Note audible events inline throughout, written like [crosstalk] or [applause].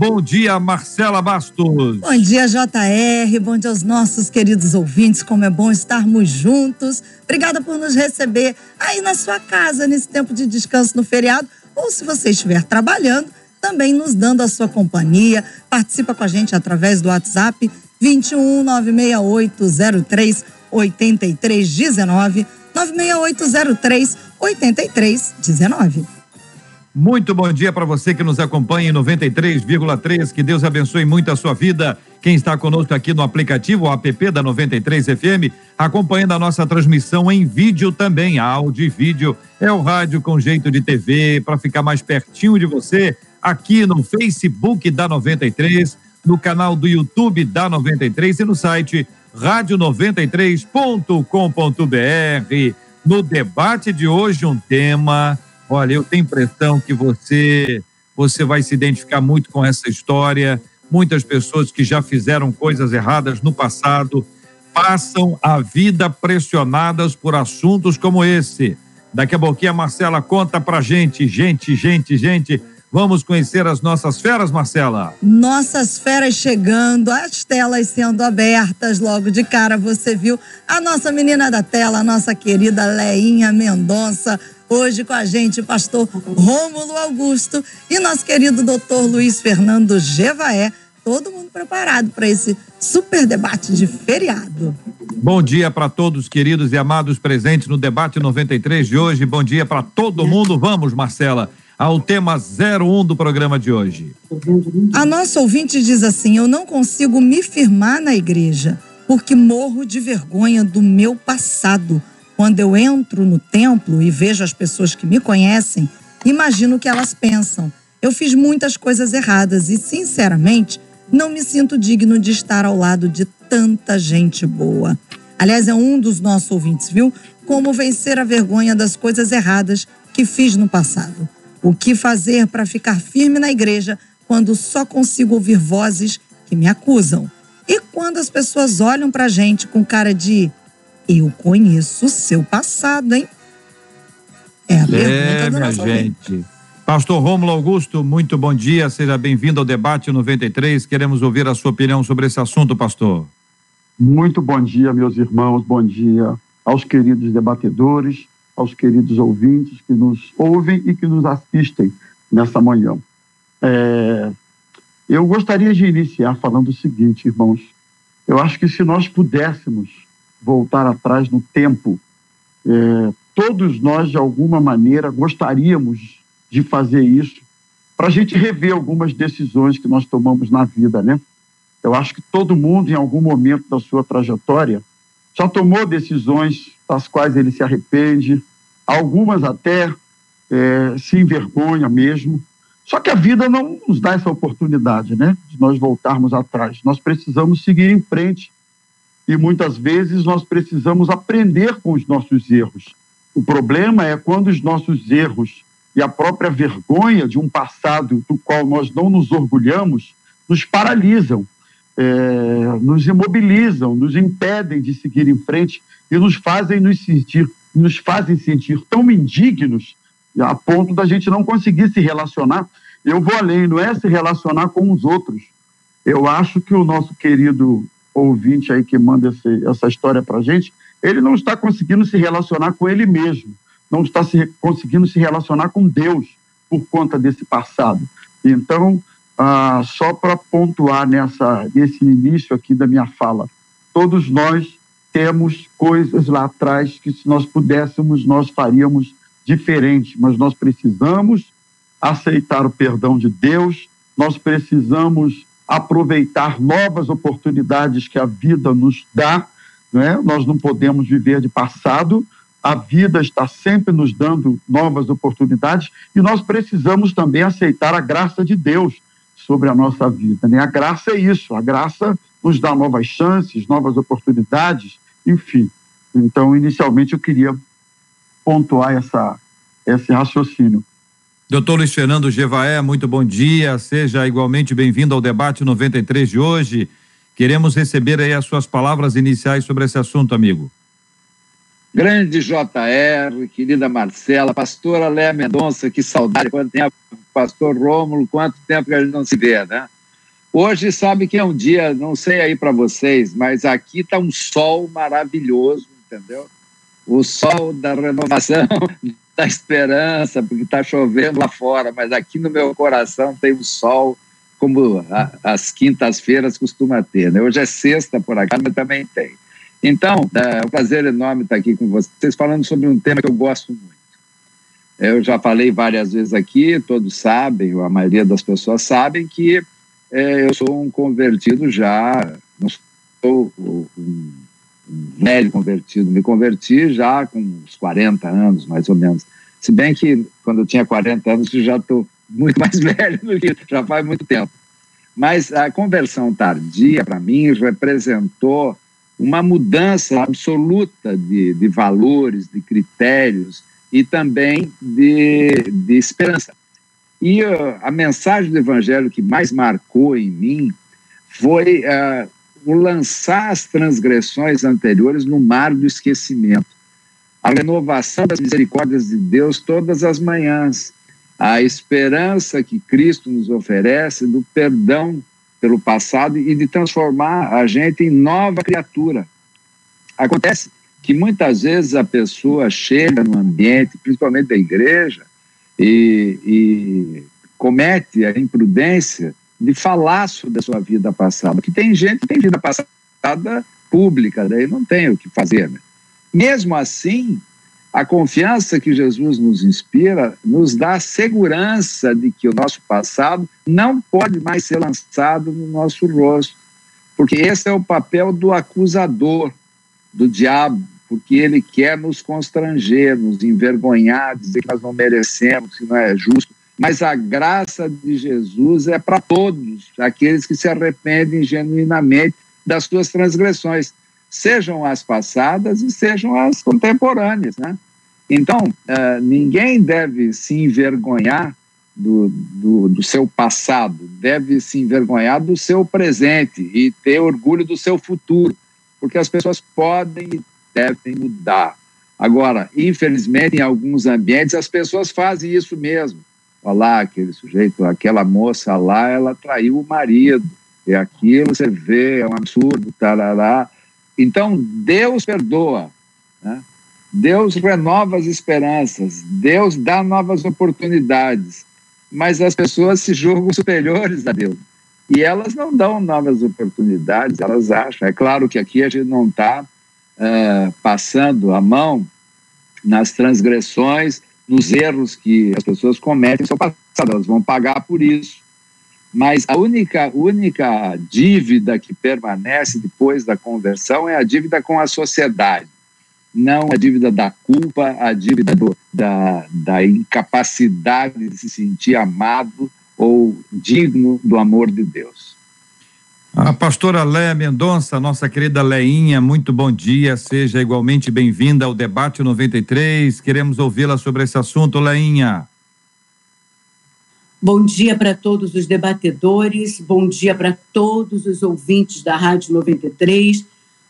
Bom dia, Marcela Bastos. Bom dia, JR. Bom dia aos nossos queridos ouvintes. Como é bom estarmos juntos. Obrigada por nos receber aí na sua casa, nesse tempo de descanso no feriado. Ou se você estiver trabalhando, também nos dando a sua companhia. Participa com a gente através do WhatsApp 21 96803 8319 96803 8319. Muito bom dia para você que nos acompanha em 93,3. Que Deus abençoe muito a sua vida. Quem está conosco aqui no aplicativo, o app da 93 FM, acompanhando a nossa transmissão em vídeo também, áudio e vídeo. É o rádio com jeito de TV, para ficar mais pertinho de você, aqui no Facebook da 93, no canal do YouTube da 93 e no site radio93.com.br. No debate de hoje, um tema. Olha, eu tenho impressão que você você vai se identificar muito com essa história. Muitas pessoas que já fizeram coisas erradas no passado passam a vida pressionadas por assuntos como esse. Daqui a pouquinho a Marcela conta pra gente, gente, gente, gente. Vamos conhecer as nossas feras, Marcela? Nossas feras chegando, as telas sendo abertas logo de cara. Você viu a nossa menina da tela, a nossa querida Leinha Mendonça, hoje com a gente, pastor Rômulo Augusto e nosso querido doutor Luiz Fernando Gevaé. Todo mundo preparado para esse super debate de feriado. Bom dia para todos, queridos e amados presentes no debate 93 de hoje. Bom dia para todo mundo. Vamos, Marcela, ao tema 01 do programa de hoje. A nossa ouvinte diz assim: Eu não consigo me firmar na igreja porque morro de vergonha do meu passado. Quando eu entro no templo e vejo as pessoas que me conhecem, imagino o que elas pensam. Eu fiz muitas coisas erradas e, sinceramente, não me sinto digno de estar ao lado de tanta gente boa. Aliás, é um dos nossos ouvintes, viu? Como vencer a vergonha das coisas erradas que fiz no passado. O que fazer para ficar firme na igreja quando só consigo ouvir vozes que me acusam? E quando as pessoas olham para a gente com cara de eu conheço o seu passado, hein? É a pergunta é, minha gente. Pastor Rômulo Augusto, muito bom dia, seja bem-vindo ao debate 93. Queremos ouvir a sua opinião sobre esse assunto, pastor. Muito bom dia, meus irmãos, bom dia aos queridos debatedores, aos queridos ouvintes que nos ouvem e que nos assistem nessa manhã. É, eu gostaria de iniciar falando o seguinte, irmãos. Eu acho que se nós pudéssemos voltar atrás no tempo, é, todos nós, de alguma maneira, gostaríamos de fazer isso para a gente rever algumas decisões que nós tomamos na vida, né? Eu acho que todo mundo, em algum momento da sua trajetória, já tomou decisões das quais ele se arrepende, algumas até é, se envergonha mesmo. Só que a vida não nos dá essa oportunidade, né? De nós voltarmos atrás. Nós precisamos seguir em frente e muitas vezes nós precisamos aprender com os nossos erros. O problema é quando os nossos erros e a própria vergonha de um passado do qual nós não nos orgulhamos nos paralisam, é, nos imobilizam, nos impedem de seguir em frente e nos fazem nos sentir, nos fazem sentir tão indignos a ponto da gente não conseguir se relacionar. Eu vou além, não é se relacionar com os outros. Eu acho que o nosso querido ouvinte aí que manda esse, essa história para gente, ele não está conseguindo se relacionar com ele mesmo, não está se, conseguindo se relacionar com Deus por conta desse passado. Então, ah, só para pontuar nessa, nesse início aqui da minha fala, todos nós temos coisas lá atrás que, se nós pudéssemos, nós faríamos diferente, mas nós precisamos aceitar o perdão de Deus, nós precisamos aproveitar novas oportunidades que a vida nos dá, né? nós não podemos viver de passado, a vida está sempre nos dando novas oportunidades e nós precisamos também aceitar a graça de Deus sobre a nossa vida. Né? A graça é isso, a graça nos dá novas chances, novas oportunidades, enfim. Então, inicialmente, eu queria pontuar essa, esse raciocínio. Doutor Luiz Fernando Gevaé, muito bom dia. Seja igualmente bem-vindo ao debate 93 de hoje. Queremos receber aí as suas palavras iniciais sobre esse assunto, amigo. Grande JR, querida Marcela, pastora Léa Mendonça, que saudade, quanto tempo, pastor Rômulo, quanto tempo que a gente não se vê, né? Hoje sabe que é um dia, não sei aí para vocês, mas aqui está um sol maravilhoso, entendeu? O sol da renovação, da esperança, porque está chovendo lá fora, mas aqui no meu coração tem um sol como a, as quintas-feiras costuma ter. Né? Hoje é sexta por aqui, mas também tem. Então, é um prazer enorme estar aqui com vocês, falando sobre um tema que eu gosto muito. Eu já falei várias vezes aqui, todos sabem, ou a maioria das pessoas sabem, que é, eu sou um convertido já, não sou um velho convertido, me converti já com uns 40 anos, mais ou menos. Se bem que quando eu tinha 40 anos, eu já estou muito [laughs] mais velho do que já faz muito tempo. Mas a conversão tardia, para mim, representou uma mudança absoluta de, de valores, de critérios e também de, de esperança. E uh, a mensagem do Evangelho que mais marcou em mim foi uh, lançar as transgressões anteriores no mar do esquecimento. A renovação das misericórdias de Deus todas as manhãs. A esperança que Cristo nos oferece do perdão pelo passado e de transformar a gente em nova criatura. Acontece que muitas vezes a pessoa chega no ambiente, principalmente da igreja, e, e comete a imprudência de falar sobre a sua vida passada. Que tem gente que tem vida passada pública, daí não tem o que fazer. Né? Mesmo assim, a confiança que Jesus nos inspira nos dá a segurança de que o nosso passado não pode mais ser lançado no nosso rosto, porque esse é o papel do acusador, do diabo, porque ele quer nos constranger, nos envergonhar, dizer que nós não merecemos, que não é justo. Mas a graça de Jesus é para todos, aqueles que se arrependem genuinamente das suas transgressões sejam as passadas e sejam as contemporâneas, né? Então, uh, ninguém deve se envergonhar do, do, do, seu passado, deve se envergonhar do seu presente e ter orgulho do seu futuro, porque as pessoas podem e devem mudar. Agora, infelizmente, em alguns ambientes, as pessoas fazem isso mesmo. Olha lá, aquele sujeito, aquela moça lá, ela traiu o marido, e aquilo você vê, é um absurdo, tarará. Então, Deus perdoa, né? Deus renova as esperanças, Deus dá novas oportunidades, mas as pessoas se julgam superiores a Deus. E elas não dão novas oportunidades, elas acham. É claro que aqui a gente não está uh, eh, passando a mão nas transgressões, nos erros que as pessoas cometem seu passado, elas vão pagar por isso. Mas a única, única dívida que permanece depois da conversão é a dívida com a sociedade. Não a dívida da culpa, a dívida do, da, da incapacidade de se sentir amado ou digno do amor de Deus. A pastora Léa Mendonça, nossa querida Leinha, muito bom dia, seja igualmente bem-vinda ao debate 93. Queremos ouvi-la sobre esse assunto, Leinha. Bom dia para todos os debatedores, bom dia para todos os ouvintes da Rádio 93.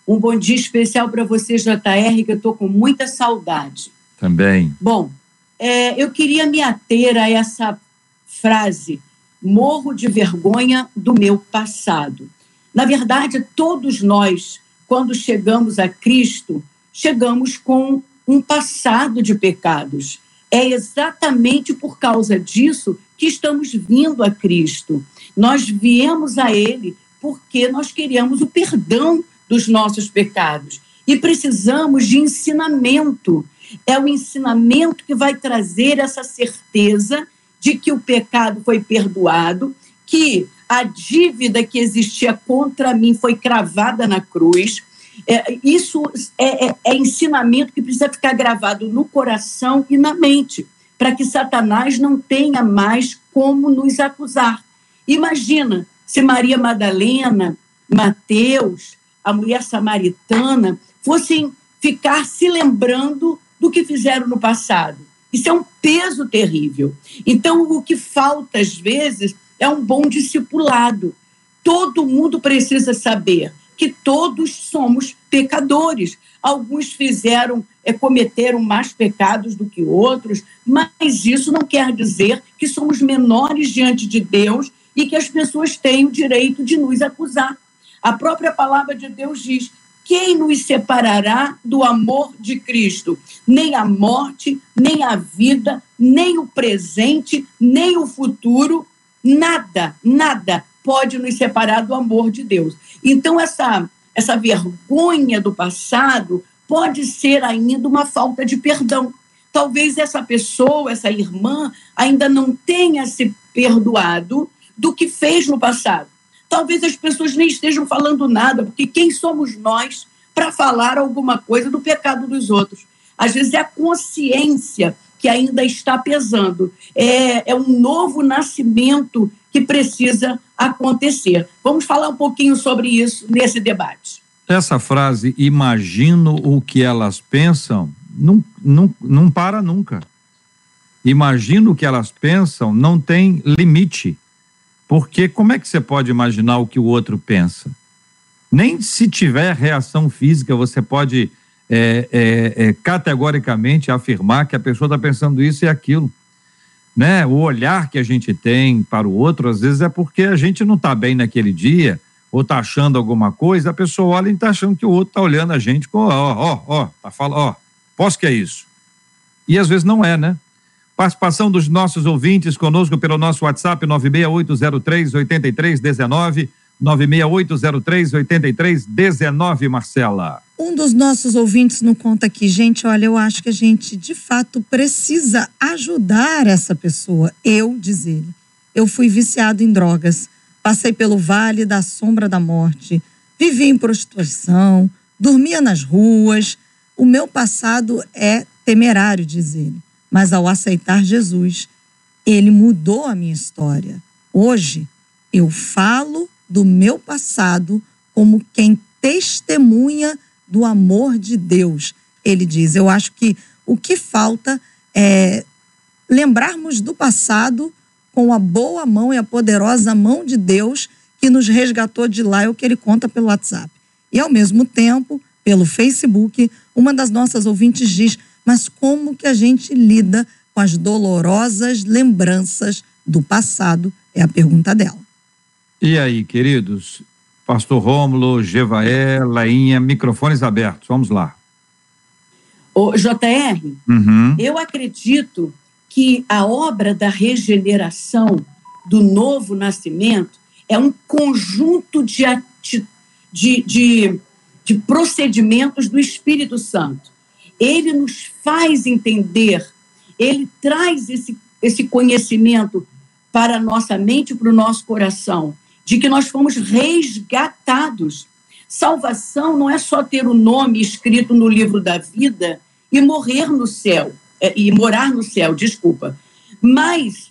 Um bom dia especial para você, JR, que eu estou com muita saudade. Também. Bom, é, eu queria me ater a essa frase: morro de vergonha do meu passado. Na verdade, todos nós, quando chegamos a Cristo, chegamos com um passado de pecados. É exatamente por causa disso que estamos vindo a Cristo. Nós viemos a Ele porque nós queremos o perdão dos nossos pecados e precisamos de ensinamento. É o ensinamento que vai trazer essa certeza de que o pecado foi perdoado, que a dívida que existia contra mim foi cravada na cruz. É, isso é, é, é ensinamento que precisa ficar gravado no coração e na mente, para que Satanás não tenha mais como nos acusar. Imagina se Maria Madalena, Mateus, a mulher samaritana, fossem ficar se lembrando do que fizeram no passado. Isso é um peso terrível. Então, o que falta, às vezes, é um bom discipulado. Todo mundo precisa saber que todos somos pecadores. Alguns fizeram, é, cometeram mais pecados do que outros, mas isso não quer dizer que somos menores diante de Deus e que as pessoas têm o direito de nos acusar. A própria palavra de Deus diz: quem nos separará do amor de Cristo? Nem a morte, nem a vida, nem o presente, nem o futuro, nada, nada pode nos separar do amor de Deus. Então, essa, essa vergonha do passado pode ser ainda uma falta de perdão. Talvez essa pessoa, essa irmã, ainda não tenha se perdoado do que fez no passado. Talvez as pessoas nem estejam falando nada, porque quem somos nós para falar alguma coisa do pecado dos outros? Às vezes é a consciência que ainda está pesando. É, é um novo nascimento que precisa acontecer. Vamos falar um pouquinho sobre isso nesse debate. Essa frase, imagino o que elas pensam, não, não, não para nunca. Imagino o que elas pensam, não tem limite. Porque como é que você pode imaginar o que o outro pensa? Nem se tiver reação física, você pode é, é, é, categoricamente afirmar que a pessoa está pensando isso e aquilo. Né? O olhar que a gente tem para o outro, às vezes, é porque a gente não está bem naquele dia, ou está achando alguma coisa, a pessoa olha e está achando que o outro está olhando a gente com, ó, ó, ó, tá falando, ó, posso que é isso. E às vezes não é, né? Participação dos nossos ouvintes conosco pelo nosso WhatsApp 96803 8319 96803 8319, Marcela. Um dos nossos ouvintes não conta aqui, gente, olha, eu acho que a gente de fato precisa ajudar essa pessoa. Eu, diz ele, eu fui viciado em drogas, passei pelo vale da sombra da morte, vivi em prostituição, dormia nas ruas. O meu passado é temerário, diz ele, mas ao aceitar Jesus, ele mudou a minha história. Hoje, eu falo do meu passado como quem testemunha do amor de Deus. Ele diz: Eu acho que o que falta é lembrarmos do passado com a boa mão e a poderosa mão de Deus que nos resgatou de lá, é o que ele conta pelo WhatsApp. E ao mesmo tempo, pelo Facebook, uma das nossas ouvintes diz: Mas como que a gente lida com as dolorosas lembranças do passado? É a pergunta dela. E aí, queridos? Pastor Rômulo, Gevaé, Lainha, microfones abertos. Vamos lá. O JR, uhum. eu acredito que a obra da regeneração, do novo nascimento, é um conjunto de, de, de, de procedimentos do Espírito Santo. Ele nos faz entender, ele traz esse, esse conhecimento para a nossa mente para o nosso coração de que nós fomos resgatados. Salvação não é só ter o nome escrito no livro da vida e morrer no céu, é, e morar no céu, desculpa, mas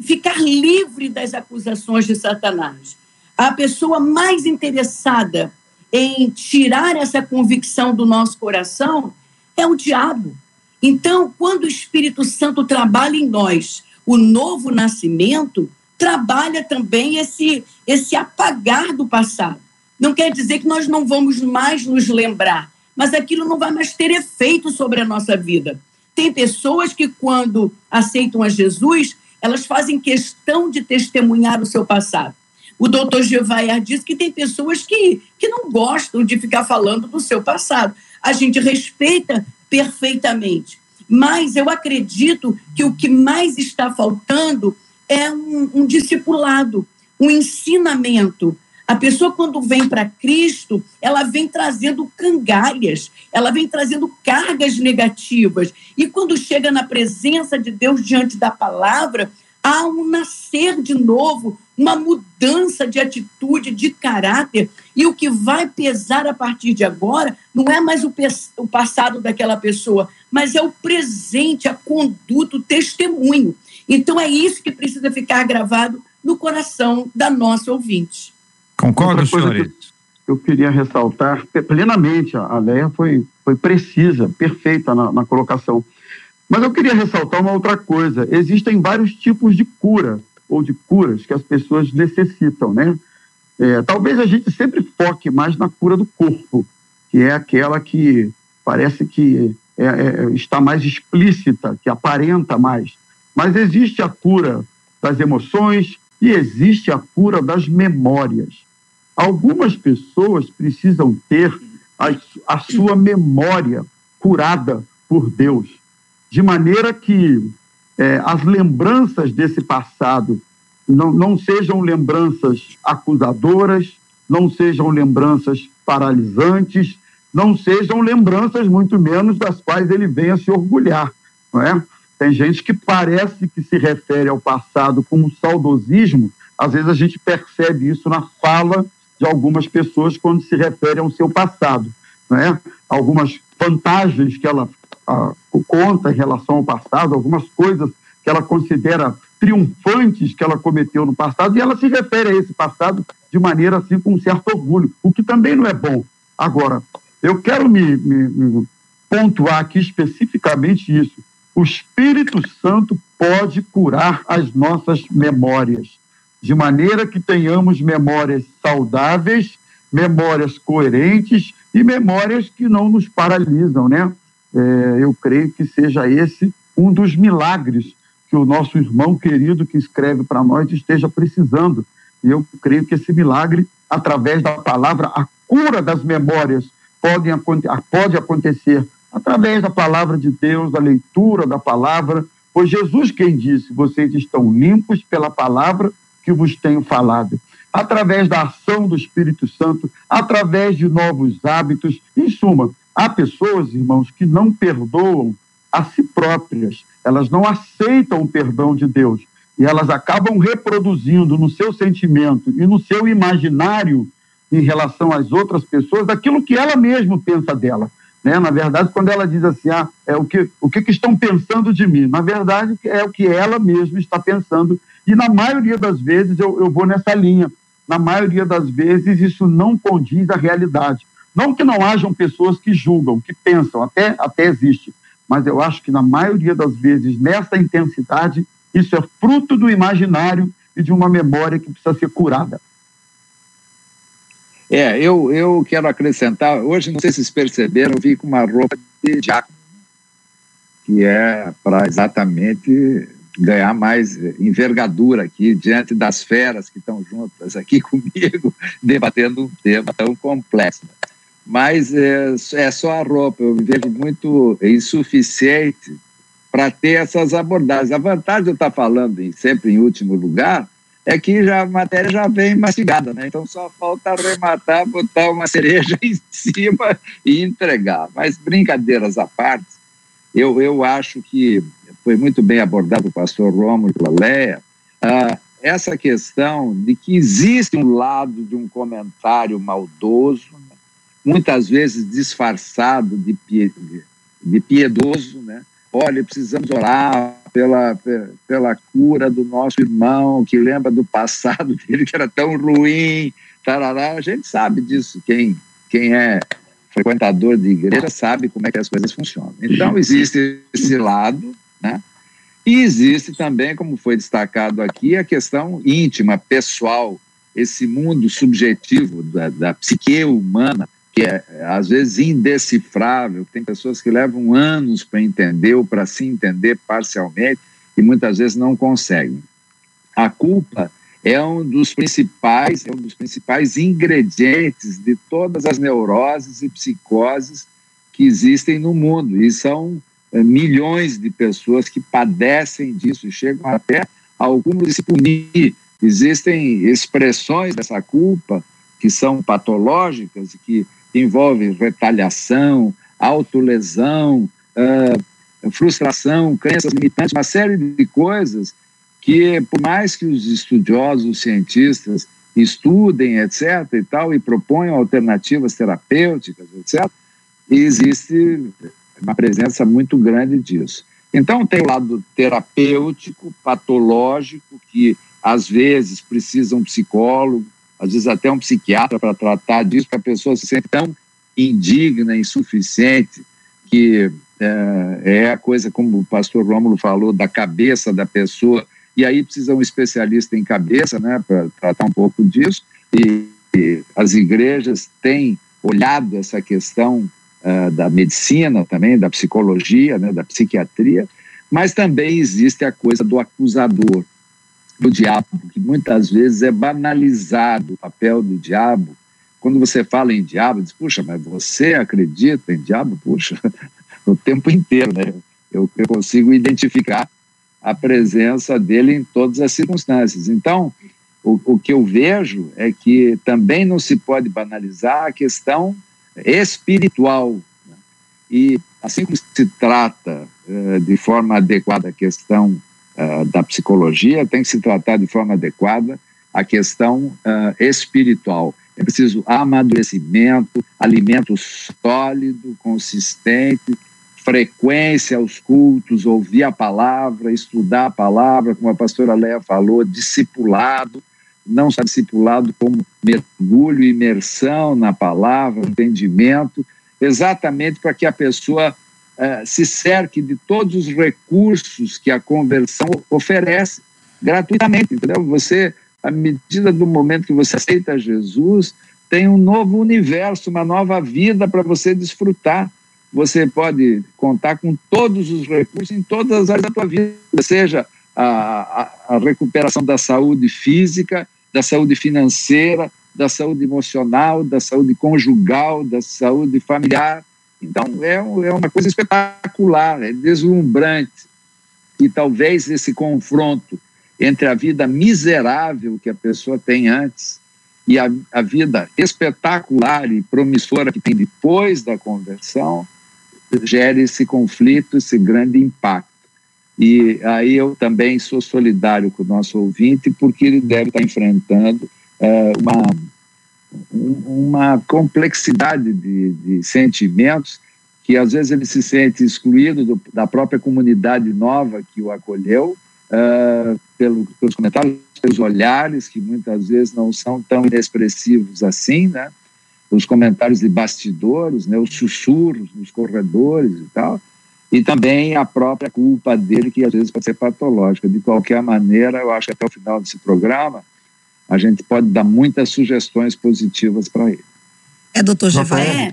ficar livre das acusações de Satanás. A pessoa mais interessada em tirar essa convicção do nosso coração é o diabo. Então, quando o Espírito Santo trabalha em nós o novo nascimento, trabalha também esse, esse apagar do passado. Não quer dizer que nós não vamos mais nos lembrar, mas aquilo não vai mais ter efeito sobre a nossa vida. Tem pessoas que, quando aceitam a Jesus, elas fazem questão de testemunhar o seu passado. O doutor Gevaer diz que tem pessoas que, que não gostam de ficar falando do seu passado. A gente respeita perfeitamente. Mas eu acredito que o que mais está faltando é um, um discipulado, um ensinamento. A pessoa, quando vem para Cristo, ela vem trazendo cangalhas, ela vem trazendo cargas negativas. E quando chega na presença de Deus diante da palavra, há um nascer de novo, uma mudança de atitude, de caráter. E o que vai pesar a partir de agora não é mais o, o passado daquela pessoa, mas é o presente, a conduta, o testemunho. Então é isso que precisa ficar gravado no coração da nossa ouvinte. Concordo, senhores? eu queria ressaltar plenamente, a Leia foi, foi precisa, perfeita na, na colocação. Mas eu queria ressaltar uma outra coisa. Existem vários tipos de cura ou de curas que as pessoas necessitam, né? É, talvez a gente sempre foque mais na cura do corpo, que é aquela que parece que é, é, está mais explícita, que aparenta mais. Mas existe a cura das emoções e existe a cura das memórias. Algumas pessoas precisam ter a, a sua memória curada por Deus de maneira que é, as lembranças desse passado não, não sejam lembranças acusadoras, não sejam lembranças paralisantes, não sejam lembranças, muito menos, das quais ele venha se orgulhar. Não é? Tem gente que parece que se refere ao passado com um saudosismo, às vezes a gente percebe isso na fala de algumas pessoas quando se refere ao seu passado. Não é? Algumas vantagens que ela a, conta em relação ao passado, algumas coisas que ela considera triunfantes que ela cometeu no passado, e ela se refere a esse passado de maneira assim com um certo orgulho, o que também não é bom. Agora, eu quero me, me, me pontuar aqui especificamente isso. O Espírito Santo pode curar as nossas memórias, de maneira que tenhamos memórias saudáveis, memórias coerentes e memórias que não nos paralisam, né? É, eu creio que seja esse um dos milagres que o nosso irmão querido que escreve para nós esteja precisando. E eu creio que esse milagre, através da palavra, a cura das memórias pode, pode acontecer através da palavra de Deus, da leitura da palavra. Foi Jesus quem disse: Vocês estão limpos pela palavra que vos tenho falado. Através da ação do Espírito Santo, através de novos hábitos, em suma, Há pessoas, irmãos, que não perdoam a si próprias, elas não aceitam o perdão de Deus e elas acabam reproduzindo no seu sentimento e no seu imaginário em relação às outras pessoas aquilo que ela mesma pensa dela. Né? Na verdade, quando ela diz assim, ah, é o que, o que, que estão pensando de mim? Na verdade, é o que ela mesma está pensando. E na maioria das vezes eu, eu vou nessa linha. Na maioria das vezes isso não condiz à realidade. Não que não hajam pessoas que julgam, que pensam, até, até existe, mas eu acho que na maioria das vezes, nessa intensidade, isso é fruto do imaginário e de uma memória que precisa ser curada. É, eu, eu quero acrescentar, hoje, não sei se vocês perceberam, eu vi com uma roupa de diácono, que é para exatamente ganhar mais envergadura aqui diante das feras que estão juntas aqui [laughs] comigo, debatendo um tema tão complexo mas é, é só a roupa. Eu me vejo muito insuficiente para ter essas abordagens. A vantagem de eu estar falando em, sempre em último lugar é que já, a matéria já vem mastigada, né? Então só falta arrematar, botar uma cereja [laughs] em cima e entregar. Mas brincadeiras à parte, eu, eu acho que foi muito bem abordado o pastor Romulo Leia, ah, essa questão de que existe um lado de um comentário maldoso, muitas vezes disfarçado de, de piedoso, né? Olha, precisamos orar pela, pela cura do nosso irmão, que lembra do passado [laughs] dele, que era tão ruim. Tarará. A gente sabe disso, quem, quem é frequentador de igreja sabe como é que as coisas funcionam. Então, existe esse lado, né? E existe também, como foi destacado aqui, a questão íntima, pessoal, esse mundo subjetivo da, da psique humana, é às vezes indecifrável, tem pessoas que levam anos para entender ou para se entender parcialmente e muitas vezes não conseguem. A culpa é um dos principais, é um dos principais ingredientes de todas as neuroses e psicoses que existem no mundo e são é, milhões de pessoas que padecem disso e chegam até cúmulo de se punir. Existem expressões dessa culpa que são patológicas, que envolvem retaliação, autolesão, uh, frustração, crenças limitantes, uma série de coisas que, por mais que os estudiosos, os cientistas estudem, etc., e tal, e proponham alternativas terapêuticas, etc., existe uma presença muito grande disso. Então, tem o lado terapêutico, patológico, que às vezes precisa um psicólogo, às vezes até um psiquiatra para tratar disso, porque a pessoa se sente tão indigna, insuficiente, que é, é, a coisa, como o pastor Rômulo falou, da cabeça da pessoa, e aí precisa um especialista em cabeça, né, para tratar um pouco disso, e, e, as igrejas têm olhado essa questão uh, da medicina também, da psicologia, né, da psiquiatria, mas também existe a coisa do acusador, do diabo, que muitas vezes é banalizado o papel do diabo. Quando você fala em diabo, diz, puxa, mas você acredita em diabo? Puxa, [laughs] o tempo inteiro, né? Eu, eu consigo identificar a presença dele em todas as circunstâncias. Então, o, o que eu vejo é que também não se pode banalizar a questão espiritual. Né? E assim como se trata uh, de forma adequada a questão uh, da psicologia, tem que se tratar de forma adequada a questão uh, espiritual. É preciso amadurecimento, alimento sólido, consistente, frequência aos cultos, ouvir a palavra, estudar a palavra, como a pastora Leia falou, discipulado, não só discipulado como mergulho, imersão na palavra, entendimento, exatamente para que a pessoa uh, se cerque de todos os recursos que a conversão oferece gratuitamente, entendeu? Você, à medida do momento que você aceita Jesus, tem um novo universo, uma nova vida para você desfrutar você pode contar com todos os recursos em todas as áreas da tua vida, seja a, a, a recuperação da saúde física, da saúde financeira, da saúde emocional, da saúde conjugal, da saúde familiar. Então, é, é uma coisa espetacular, é deslumbrante. E talvez esse confronto entre a vida miserável que a pessoa tem antes e a, a vida espetacular e promissora que tem depois da conversão gere esse conflito, esse grande impacto. E aí eu também sou solidário com o nosso ouvinte, porque ele deve estar enfrentando é, uma, uma complexidade de, de, sentimentos que às vezes ele se sente excluído do, da própria comunidade nova que o acolheu, é, pelo, pelos comentários, pelos olhares, que muitas vezes não são tão inexpressivos assim, né? os comentários de bastidores, né, os sussurros nos corredores e tal, e também a própria culpa dele, que às vezes pode ser patológica. De qualquer maneira, eu acho que até o final desse programa, a gente pode dar muitas sugestões positivas para ele. É, doutor Gevaé,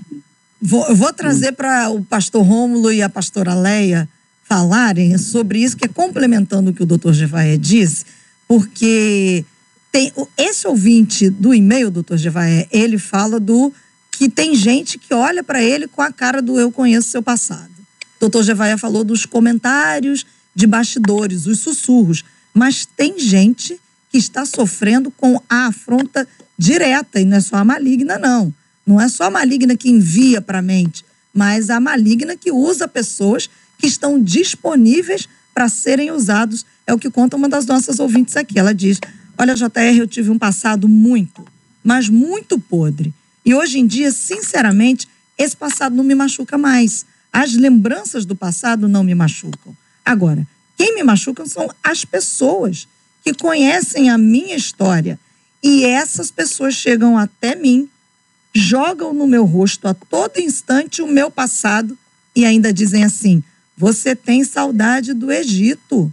vou, eu vou trazer para o pastor Rômulo e a pastora Leia falarem sobre isso, que é complementando o que o doutor Gevaé disse, porque tem esse ouvinte do e-mail, doutor Jevaé, ele fala do que tem gente que olha para ele com a cara do eu conheço seu passado. Doutor Jevaé falou dos comentários de bastidores, os sussurros, mas tem gente que está sofrendo com a afronta direta, e não é só a maligna, não. Não é só a maligna que envia para a mente, mas a maligna que usa pessoas que estão disponíveis para serem usados. É o que conta uma das nossas ouvintes aqui. Ela diz: Olha, JR, eu tive um passado muito, mas muito podre. E hoje em dia, sinceramente, esse passado não me machuca mais. As lembranças do passado não me machucam. Agora, quem me machuca são as pessoas que conhecem a minha história. E essas pessoas chegam até mim, jogam no meu rosto a todo instante o meu passado e ainda dizem assim: você tem saudade do Egito.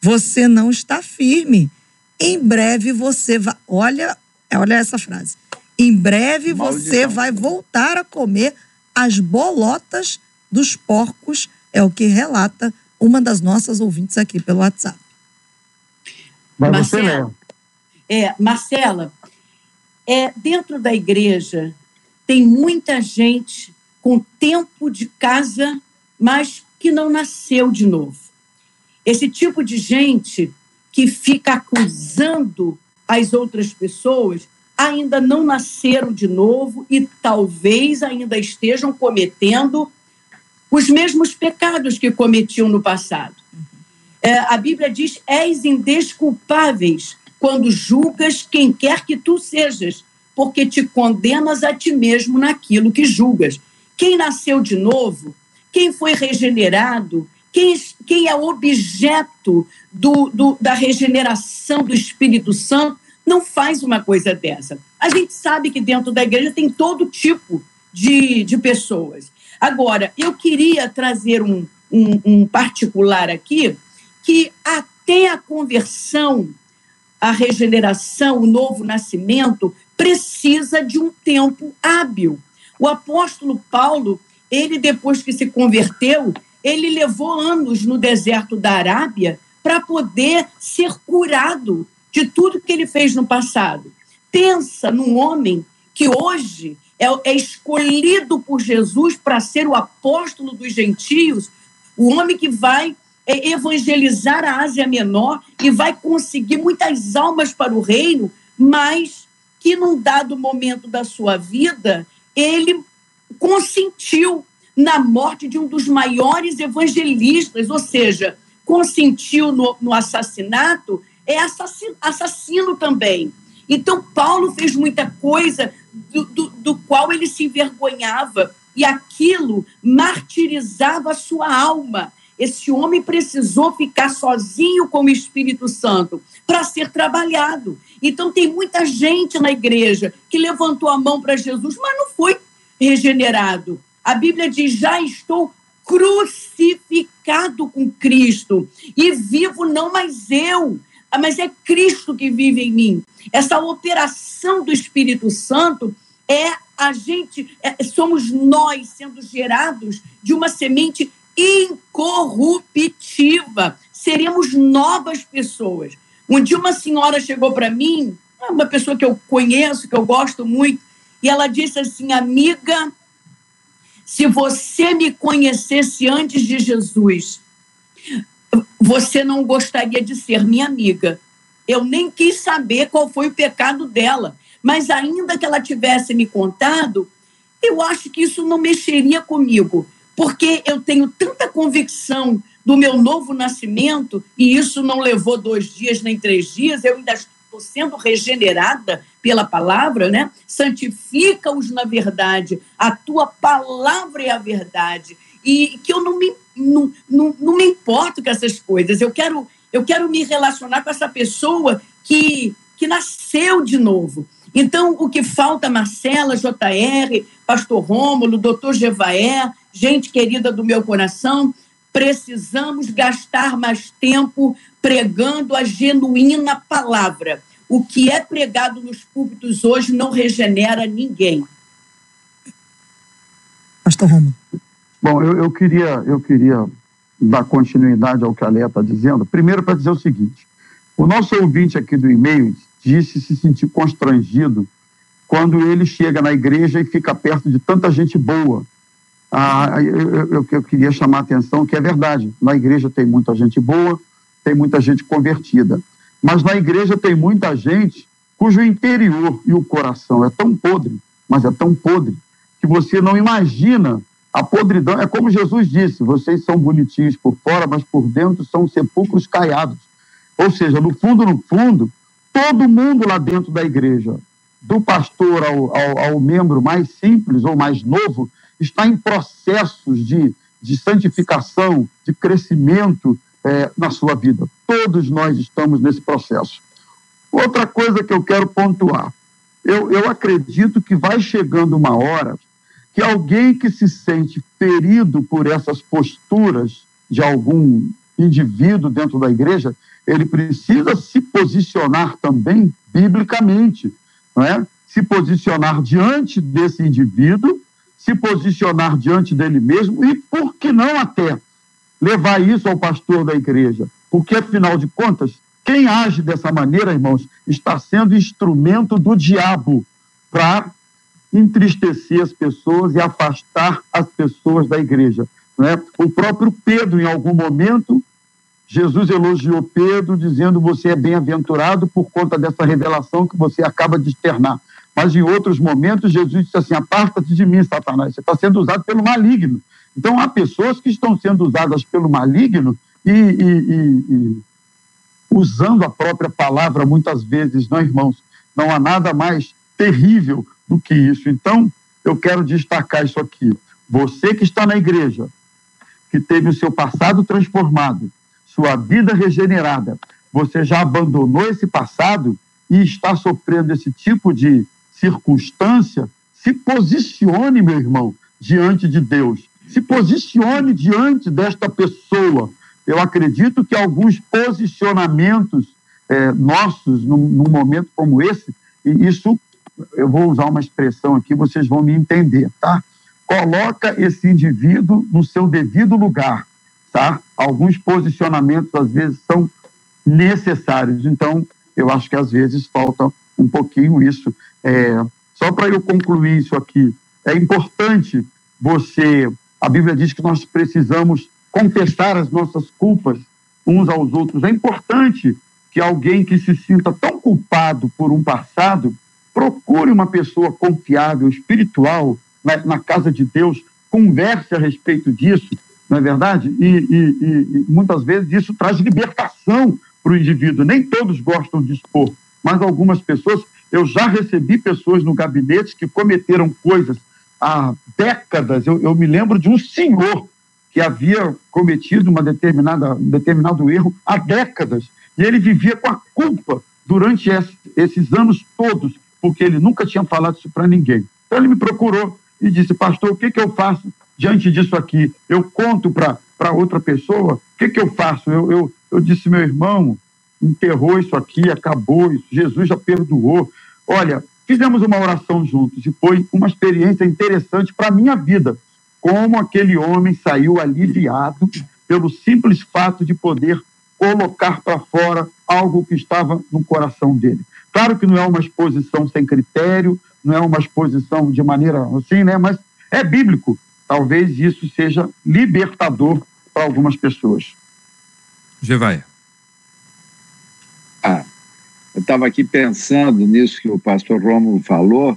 Você não está firme. Em breve você vai. Olha, olha essa frase. Em breve Maldição. você vai voltar a comer as bolotas dos porcos, é o que relata uma das nossas ouvintes aqui pelo WhatsApp. Vai Marcela, é, Marcela, é, dentro da igreja tem muita gente com tempo de casa, mas que não nasceu de novo. Esse tipo de gente que fica acusando as outras pessoas ainda não nasceram de novo e talvez ainda estejam cometendo os mesmos pecados que cometiam no passado. É, a Bíblia diz: és indesculpáveis quando julgas quem quer que tu sejas, porque te condenas a ti mesmo naquilo que julgas. Quem nasceu de novo, quem foi regenerado, quem, quem é objeto do, do, da regeneração do Espírito Santo, não faz uma coisa dessa. A gente sabe que dentro da igreja tem todo tipo de, de pessoas. Agora, eu queria trazer um, um, um particular aqui, que até a conversão, a regeneração, o novo nascimento, precisa de um tempo hábil. O apóstolo Paulo, ele depois que se converteu, ele levou anos no deserto da Arábia para poder ser curado de tudo que ele fez no passado. Pensa num homem que hoje é, é escolhido por Jesus para ser o apóstolo dos gentios, o homem que vai evangelizar a Ásia Menor e vai conseguir muitas almas para o reino, mas que num dado momento da sua vida ele consentiu na morte de um dos maiores evangelistas, ou seja, consentiu no, no assassinato, é assassino, assassino também. Então, Paulo fez muita coisa do, do, do, qual ele se envergonhava, e aquilo martirizava a sua alma. Esse homem precisou ficar sozinho com o Espírito Santo para ser trabalhado. Então, tem muita gente na igreja que levantou a mão para Jesus, mas não foi regenerado. A Bíblia diz: já estou crucificado com Cristo e vivo não mais eu, mas é Cristo que vive em mim. Essa operação do Espírito Santo é a gente, é, somos nós sendo gerados de uma semente incorruptível. Seremos novas pessoas. Um dia uma senhora chegou para mim, uma pessoa que eu conheço, que eu gosto muito, e ela disse assim: Amiga, se você me conhecesse antes de Jesus, você não gostaria de ser minha amiga. Eu nem quis saber qual foi o pecado dela, mas ainda que ela tivesse me contado, eu acho que isso não mexeria comigo, porque eu tenho tanta convicção do meu novo nascimento, e isso não levou dois dias nem três dias, eu ainda estou sendo regenerada pela palavra, né? Santifica-os na verdade, a tua palavra é a verdade. E que eu não me, não, não, não me importo com essas coisas, eu quero, eu quero me relacionar com essa pessoa que, que nasceu de novo. Então, o que falta, Marcela, JR, Pastor Rômulo, doutor Jevaé, gente querida do meu coração, precisamos gastar mais tempo pregando a genuína palavra. O que é pregado nos púlpitos hoje não regenera ninguém. Pastor Romulo. Bom, eu, eu, queria, eu queria dar continuidade ao que a Léa está dizendo. Primeiro, para dizer o seguinte: o nosso ouvinte aqui do e-mail disse se sentir constrangido quando ele chega na igreja e fica perto de tanta gente boa ah, eu, eu, eu queria chamar a atenção que é verdade. Na igreja tem muita gente boa, tem muita gente convertida. Mas na igreja tem muita gente cujo interior e o coração é tão podre, mas é tão podre, que você não imagina a podridão. É como Jesus disse: vocês são bonitinhos por fora, mas por dentro são sepulcros caiados. Ou seja, no fundo, no fundo, todo mundo lá dentro da igreja, do pastor ao, ao, ao membro mais simples ou mais novo, está em processos de, de santificação, de crescimento é, na sua vida. Todos nós estamos nesse processo. Outra coisa que eu quero pontuar: eu, eu acredito que vai chegando uma hora que alguém que se sente ferido por essas posturas de algum indivíduo dentro da igreja, ele precisa se posicionar também biblicamente, não é? Se posicionar diante desse indivíduo se posicionar diante dele mesmo e, por que não até, levar isso ao pastor da igreja? Porque, afinal de contas, quem age dessa maneira, irmãos, está sendo instrumento do diabo para entristecer as pessoas e afastar as pessoas da igreja. Não é? O próprio Pedro, em algum momento, Jesus elogiou Pedro, dizendo: Você é bem-aventurado por conta dessa revelação que você acaba de externar. Mas em outros momentos, Jesus disse assim: Aparta-te de mim, Satanás, você está sendo usado pelo maligno. Então, há pessoas que estão sendo usadas pelo maligno e, e, e, e usando a própria palavra, muitas vezes, não, irmãos? Não há nada mais terrível do que isso. Então, eu quero destacar isso aqui. Você que está na igreja, que teve o seu passado transformado, sua vida regenerada, você já abandonou esse passado e está sofrendo esse tipo de circunstância, se posicione, meu irmão, diante de Deus. Se posicione diante desta pessoa. Eu acredito que alguns posicionamentos é, nossos, num, num momento como esse, e isso, eu vou usar uma expressão aqui, vocês vão me entender, tá? Coloca esse indivíduo no seu devido lugar tá? Alguns posicionamentos, às vezes, são necessários. Então, eu acho que, às vezes, falta um pouquinho isso. É, só para eu concluir isso aqui, é importante você. A Bíblia diz que nós precisamos confessar as nossas culpas uns aos outros. É importante que alguém que se sinta tão culpado por um passado procure uma pessoa confiável, espiritual, na, na casa de Deus, converse a respeito disso, não é verdade? E, e, e muitas vezes isso traz libertação para o indivíduo. Nem todos gostam de expor, mas algumas pessoas. Eu já recebi pessoas no gabinete que cometeram coisas há décadas. Eu, eu me lembro de um senhor que havia cometido uma determinada, um determinado erro há décadas. E ele vivia com a culpa durante esses anos todos, porque ele nunca tinha falado isso para ninguém. Então ele me procurou e disse, pastor, o que, que eu faço diante disso aqui, eu conto para outra pessoa, o que, que eu faço? Eu, eu, eu disse, meu irmão, enterrou isso aqui, acabou isso, Jesus já perdoou. Olha, fizemos uma oração juntos e foi uma experiência interessante para a minha vida. Como aquele homem saiu aliviado pelo simples fato de poder colocar para fora algo que estava no coração dele. Claro que não é uma exposição sem critério, não é uma exposição de maneira assim, né? Mas é bíblico talvez isso seja libertador para algumas pessoas. Gevaia. Ah, eu estava aqui pensando nisso que o pastor Rômulo falou,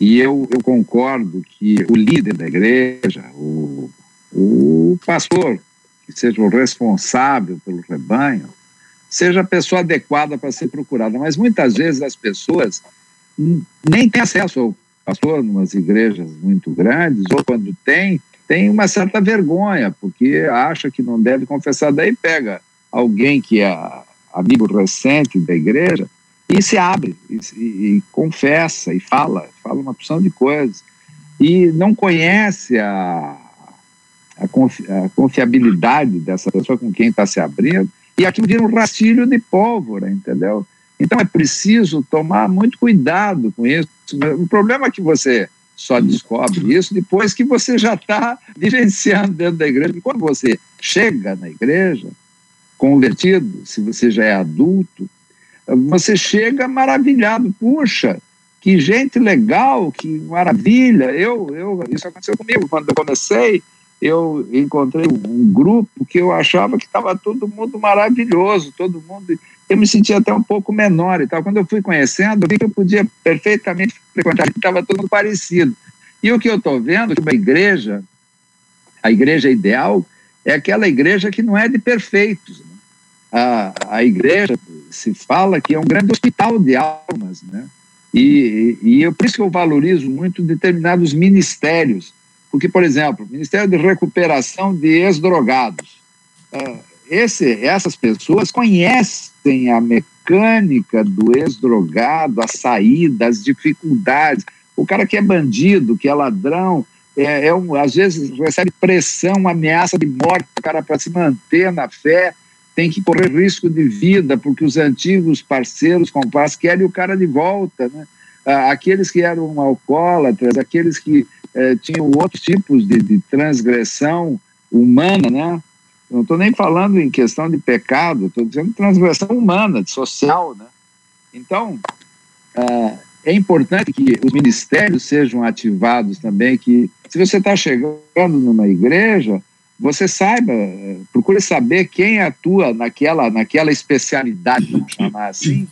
e eu, eu concordo que o líder da igreja, o, o pastor, que seja o responsável pelo rebanho, seja a pessoa adequada para ser procurada. Mas muitas vezes as pessoas nem têm acesso ao pastor numas igrejas muito grandes, ou quando tem, tem uma certa vergonha, porque acha que não deve confessar, daí pega alguém que é amigo recente da igreja e se abre, e, e, confessa, e fala, fala uma opção de coisas, e não conhece a, a, confi, a confiabilidade dessa pessoa com quem está se abrindo, e aquilo vira um rastilho de pólvora, entendeu? Então é preciso tomar muito cuidado com isso. O problema é que você só descobre isso depois que você já está [laughs] vivenciando dentro da igreja. E quando você chega na igreja, convertido, se você já é adulto, você chega maravilhado. Puxa, que gente legal, que maravilha. Eu, eu, isso aconteceu comigo quando eu comecei. Eu encontrei um grupo que eu achava que estava todo mundo maravilhoso, todo mundo eu me sentia até um pouco menor e tal. Quando eu fui conhecendo, eu vi que eu podia perfeitamente frequentar, estava tudo parecido. E o que eu estou vendo, que uma igreja, a igreja ideal, é aquela igreja que não é de perfeitos. A, a igreja se fala que é um grande hospital de almas, né? E, e, e por isso que eu valorizo muito determinados ministérios. Porque, por exemplo, o Ministério de Recuperação de Ex-Drogados. Uh, esse, essas pessoas conhecem a mecânica do ex-drogado, a saída, as dificuldades. O cara que é bandido, que é ladrão, é, é um, às vezes recebe pressão, ameaça de morte, o cara para se manter na fé tem que correr risco de vida, porque os antigos parceiros, comparsos, querem o cara de volta. Né? Ah, aqueles que eram alcoólatras, aqueles que eh, tinham outros tipos de, de transgressão humana, né? não estou nem falando em questão de pecado, estou dizendo transgressão humana, social, né? Então, é, é importante que os ministérios sejam ativados também, que se você está chegando numa igreja, você saiba, procure saber quem atua naquela, naquela especialidade, vamos chamar assim,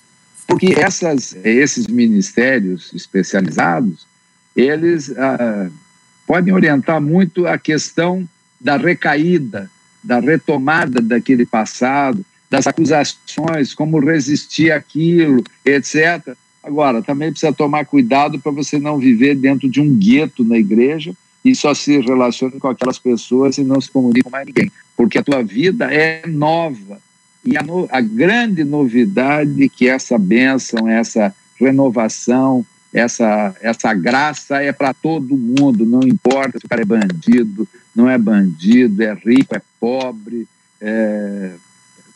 porque essas, esses ministérios especializados, eles ah, podem orientar muito a questão da recaída, da retomada daquele passado, das acusações, como resistir aquilo, etc. Agora, também precisa tomar cuidado para você não viver dentro de um gueto na igreja e só se relacione com aquelas pessoas e não se comunique com mais ninguém, porque a tua vida é nova. E a, no, a grande novidade que essa bênção, essa renovação, essa, essa graça é para todo mundo, não importa se o cara é bandido, não é bandido, é rico, é pobre, é,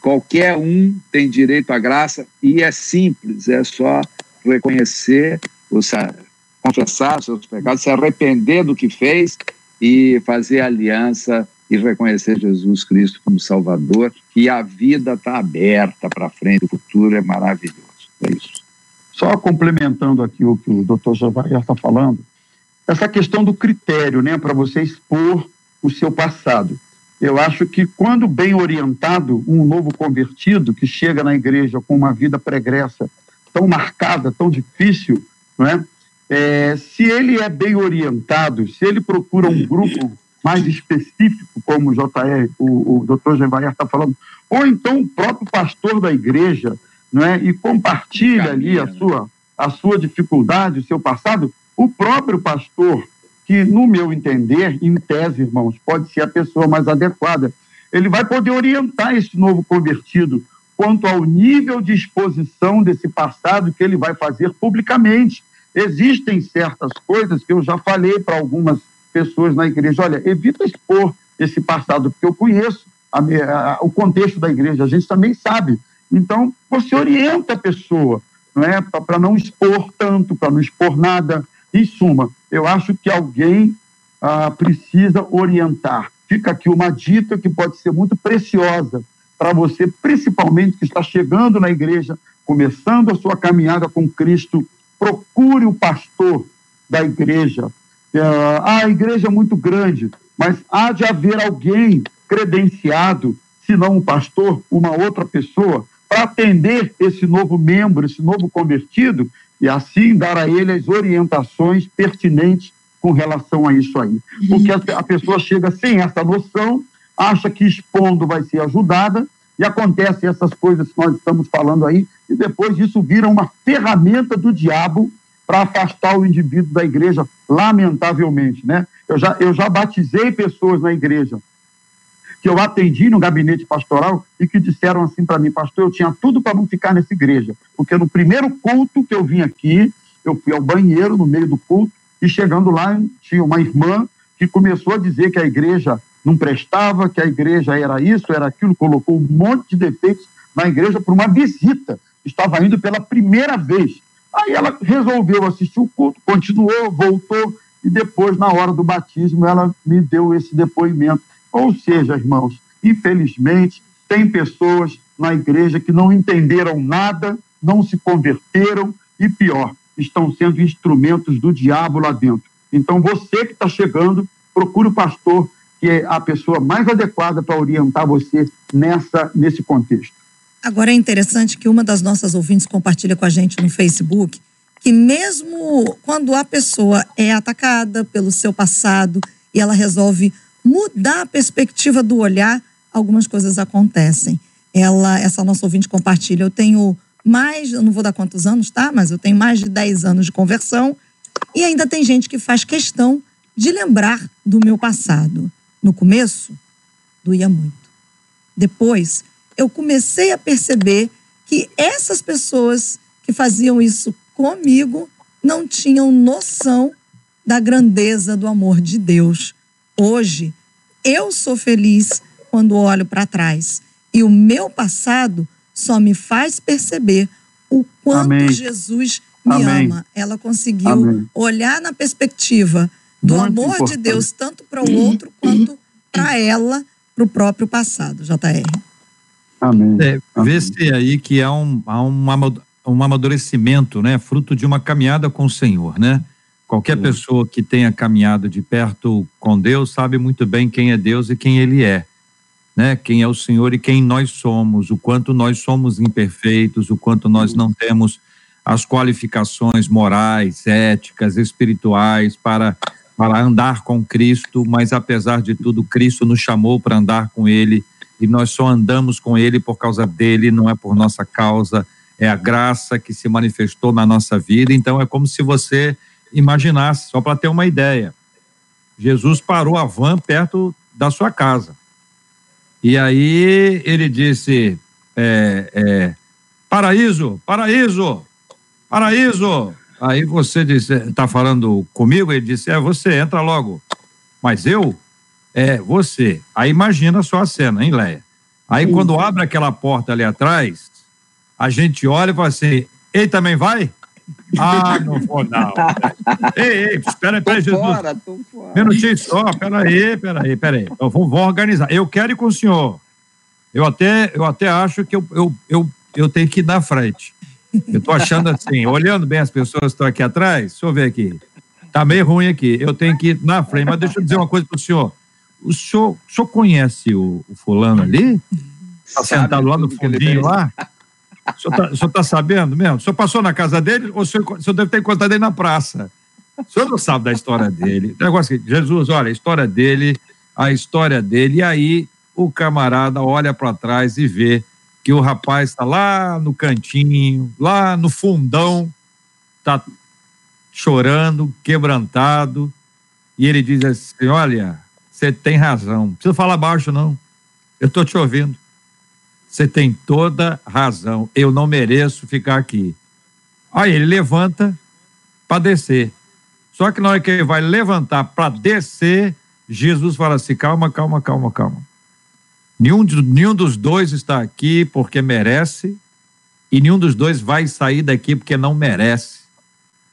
qualquer um tem direito à graça. E é simples, é só reconhecer, ou seja, confessar seus pecados, se arrepender do que fez e fazer aliança e reconhecer Jesus Cristo como Salvador, e a vida está aberta para frente, o futuro é maravilhoso. É isso. Só complementando aqui o que o doutor Javaia está falando, essa questão do critério, né, para você expor o seu passado. Eu acho que quando bem orientado, um novo convertido que chega na igreja com uma vida pregressa tão marcada, tão difícil, não é? É, se ele é bem orientado, se ele procura um grupo mais específico, como o JR, o, o doutor Jean está falando, ou então o próprio pastor da igreja, não é? e compartilha ali a sua, a sua dificuldade, o seu passado, o próprio pastor, que, no meu entender, em tese, irmãos, pode ser a pessoa mais adequada, ele vai poder orientar esse novo convertido quanto ao nível de exposição desse passado que ele vai fazer publicamente Existem certas coisas que eu já falei para algumas pessoas na igreja: olha, evita expor esse passado, porque eu conheço a, a, o contexto da igreja, a gente também sabe. Então, você orienta a pessoa, não é? Para não expor tanto, para não expor nada. Em suma, eu acho que alguém ah, precisa orientar. Fica aqui uma dica que pode ser muito preciosa para você, principalmente que está chegando na igreja, começando a sua caminhada com Cristo procure o pastor da igreja. Ah, a igreja é muito grande, mas há de haver alguém credenciado, se não um pastor, uma outra pessoa, para atender esse novo membro, esse novo convertido, e assim dar a ele as orientações pertinentes com relação a isso aí. Porque a pessoa chega sem essa noção, acha que expondo vai ser ajudada, e acontecem essas coisas que nós estamos falando aí, e depois isso vira uma ferramenta do diabo para afastar o indivíduo da igreja, lamentavelmente, né? Eu já, eu já batizei pessoas na igreja que eu atendi no gabinete pastoral e que disseram assim para mim, pastor, eu tinha tudo para não ficar nessa igreja, porque no primeiro culto que eu vim aqui, eu fui ao banheiro no meio do culto e chegando lá tinha uma irmã que começou a dizer que a igreja não prestava, que a igreja era isso, era aquilo, colocou um monte de defeitos na igreja por uma visita. Estava indo pela primeira vez. Aí ela resolveu assistir o culto, continuou, voltou, e depois, na hora do batismo, ela me deu esse depoimento. Ou seja, irmãos, infelizmente, tem pessoas na igreja que não entenderam nada, não se converteram e, pior, estão sendo instrumentos do diabo lá dentro. Então, você que está chegando, procure o pastor que é a pessoa mais adequada para orientar você nessa, nesse contexto. Agora é interessante que uma das nossas ouvintes compartilha com a gente no Facebook que mesmo quando a pessoa é atacada pelo seu passado e ela resolve mudar a perspectiva do olhar, algumas coisas acontecem. Ela, essa nossa ouvinte compartilha, eu tenho mais, eu não vou dar quantos anos, tá? Mas eu tenho mais de 10 anos de conversão e ainda tem gente que faz questão de lembrar do meu passado. No começo, doía muito. Depois, eu comecei a perceber que essas pessoas que faziam isso comigo não tinham noção da grandeza do amor de Deus. Hoje, eu sou feliz quando olho para trás e o meu passado só me faz perceber o quanto Amém. Jesus me Amém. ama. Ela conseguiu Amém. olhar na perspectiva do Muito amor importante. de Deus, tanto para o outro quanto para ela, para o próprio passado, JR. Amém. É, Vê-se aí que há um, há um, amadurecimento, né? Fruto de uma caminhada com o Senhor, né? Qualquer pessoa que tenha caminhado de perto com Deus sabe muito bem quem é Deus e quem Ele é. Né? Quem é o Senhor e quem nós somos, o quanto nós somos imperfeitos, o quanto nós não temos as qualificações morais, éticas, espirituais para, para andar com Cristo, mas apesar de tudo, Cristo nos chamou para andar com Ele e nós só andamos com Ele por causa dele, não é por nossa causa, é a graça que se manifestou na nossa vida. Então é como se você imaginasse, só para ter uma ideia. Jesus parou a van perto da sua casa. E aí ele disse: é, é, Paraíso, paraíso, paraíso. Aí você disse: está falando comigo? Ele disse: É você, entra logo. Mas eu? É você. Aí imagina só a cena, hein, Leia? Aí Sim. quando abre aquela porta ali atrás, a gente olha e fala assim: Ei, também vai? [laughs] Ah, não vou não. [laughs] ei, ei, espera aí, Jesus. Fora, tô fora. Minutinho só, peraí, peraí, peraí. Eu vou, vou organizar. Eu quero ir com o senhor. Eu até, eu até acho que eu, eu, eu, eu tenho que ir na frente. Eu tô achando assim, olhando bem as pessoas que estão aqui atrás, deixa eu ver aqui. Tá meio ruim aqui. Eu tenho que ir na frente, mas deixa eu dizer uma coisa pro senhor. O senhor, o senhor conhece o, o fulano ali? Está sentado lá no fundinho lá? O senhor está tá sabendo mesmo? O senhor passou na casa dele ou o senhor, o senhor deve ter encontrado ele na praça? O senhor não sabe da história dele. O negócio que, Jesus, olha, a história dele, a história dele, e aí o camarada olha para trás e vê que o rapaz está lá no cantinho, lá no fundão, está chorando, quebrantado, e ele diz assim: Olha, você tem razão, não precisa falar baixo, não, eu estou te ouvindo. Você tem toda razão. Eu não mereço ficar aqui. Aí ele levanta para descer. Só que na hora que ele vai levantar para descer, Jesus fala assim: calma, calma, calma, calma. Nenhum, nenhum dos dois está aqui porque merece, e nenhum dos dois vai sair daqui porque não merece.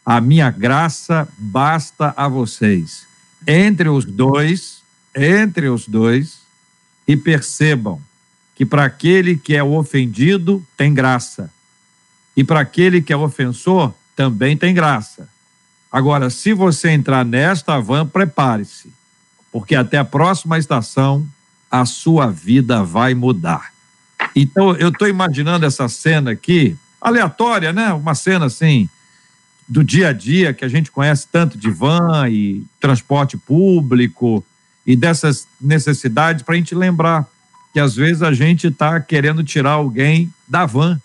A minha graça basta a vocês. Entre os dois, entre os dois, e percebam que para aquele que é ofendido tem graça, e para aquele que é ofensor também tem graça. Agora, se você entrar nesta van, prepare-se, porque até a próxima estação a sua vida vai mudar. Então, eu estou imaginando essa cena aqui, aleatória, né? Uma cena assim, do dia a dia, que a gente conhece tanto de van e transporte público e dessas necessidades, para a gente lembrar que às vezes a gente está querendo tirar alguém da van,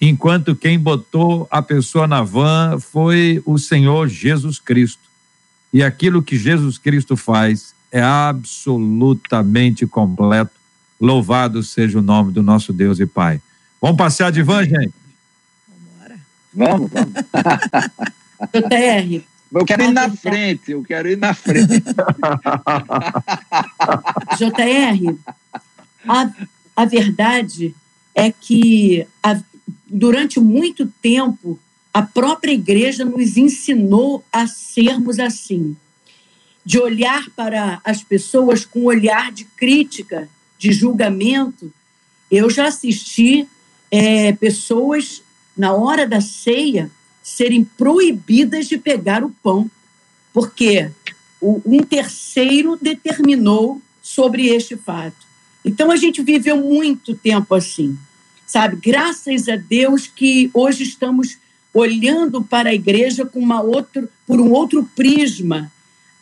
enquanto quem botou a pessoa na van foi o Senhor Jesus Cristo. E aquilo que Jesus Cristo faz é absolutamente completo. Louvado seja o nome do nosso Deus e Pai. Vamos passear de van, gente? Vamos, vamos. JR. [laughs] Eu quero ir na frente, eu quero ir na frente. [laughs] JR, a, a verdade é que a, durante muito tempo a própria igreja nos ensinou a sermos assim, de olhar para as pessoas com um olhar de crítica, de julgamento. Eu já assisti é, pessoas na hora da ceia serem proibidas de pegar o pão, porque um terceiro determinou sobre este fato. Então a gente viveu muito tempo assim, sabe? Graças a Deus que hoje estamos olhando para a igreja com uma outra, por um outro prisma.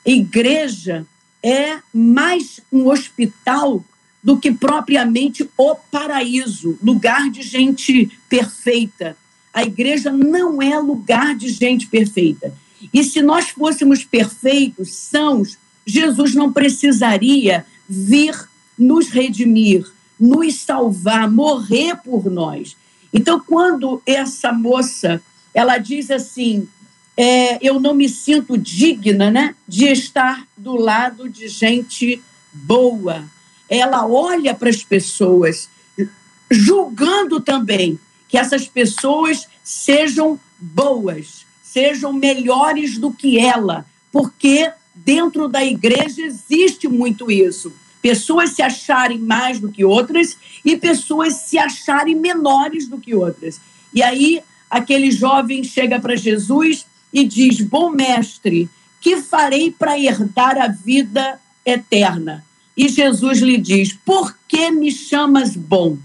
Igreja é mais um hospital do que propriamente o paraíso, lugar de gente perfeita. A igreja não é lugar de gente perfeita. E se nós fôssemos perfeitos, sãos, Jesus não precisaria vir nos redimir, nos salvar, morrer por nós. Então, quando essa moça ela diz assim, é, eu não me sinto digna, né, de estar do lado de gente boa. Ela olha para as pessoas, julgando também que essas pessoas sejam boas, sejam melhores do que ela, porque dentro da igreja existe muito isso pessoas se acharem mais do que outras e pessoas se acharem menores do que outras. E aí aquele jovem chega para Jesus e diz: Bom mestre, que farei para herdar a vida eterna? E Jesus lhe diz: Por que me chamas bom?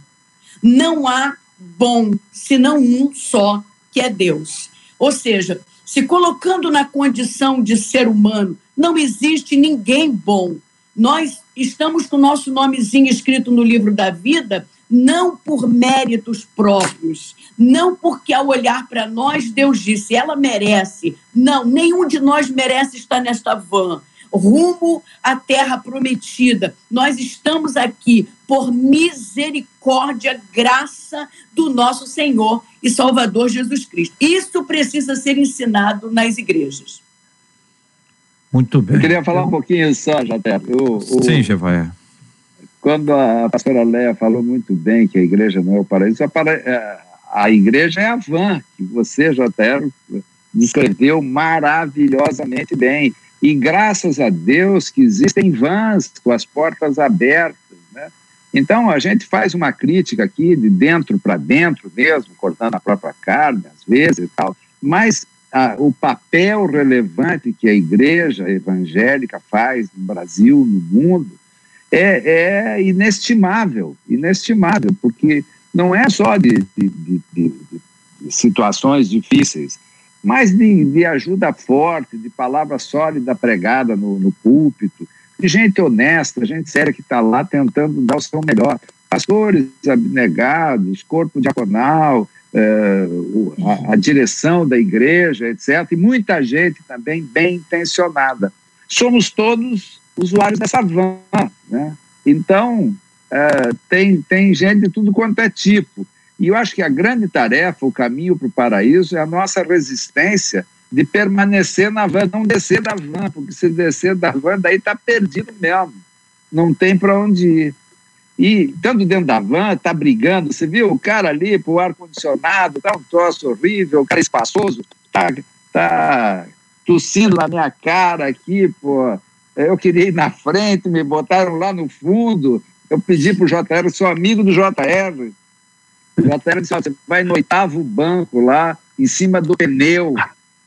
Não há bom senão um só, que é Deus. Ou seja, se colocando na condição de ser humano, não existe ninguém bom. Nós estamos com o nosso nomezinho escrito no livro da vida, não por méritos próprios, não porque ao olhar para nós Deus disse, ela merece. Não, nenhum de nós merece estar nesta van rumo à terra prometida. Nós estamos aqui por misericórdia, graça do nosso Senhor e Salvador Jesus Cristo. Isso precisa ser ensinado nas igrejas. Muito bem. Eu queria falar um pouquinho só, Jaté. Sim, Jevaé. Quando a pastora Leia falou muito bem que a igreja não é o paraíso, a, para... É, a igreja é a van, que você, Jaté, descreveu maravilhosamente bem. E graças a Deus que existem vans com as portas abertas. Né? Então a gente faz uma crítica aqui de dentro para dentro mesmo, cortando a própria carne às vezes e tal, mas o papel relevante que a igreja evangélica faz no Brasil, no mundo, é, é inestimável, inestimável, porque não é só de, de, de, de situações difíceis, mas de, ajuda forte, de palavra sólida pregada no, no púlpito, de gente honesta, gente séria que está lá tentando dar o seu melhor. Pastores abnegados, corpo diaconal, eh, a, a, direção da igreja, etc. E muita gente também bem intencionada. Somos todos usuários dessa van. Né? Então, eh, tem, tem gente de tudo quanto é tipo. E eu acho que a grande tarefa, o caminho para o paraíso, é a nossa resistência de permanecer na van, não descer da van, porque se descer da van, daí está perdido mesmo. Não tem para onde ir. E estando dentro da van, está brigando. Você viu o cara ali para o ar-condicionado, está um troço horrível, o cara espaçoso, está tá tossindo na minha cara aqui, pô. Eu queria ir na frente, me botaram lá no fundo. Eu pedi para o JR, sou amigo do JR. O atleta disse: você vai no oitavo banco lá, em cima do pneu.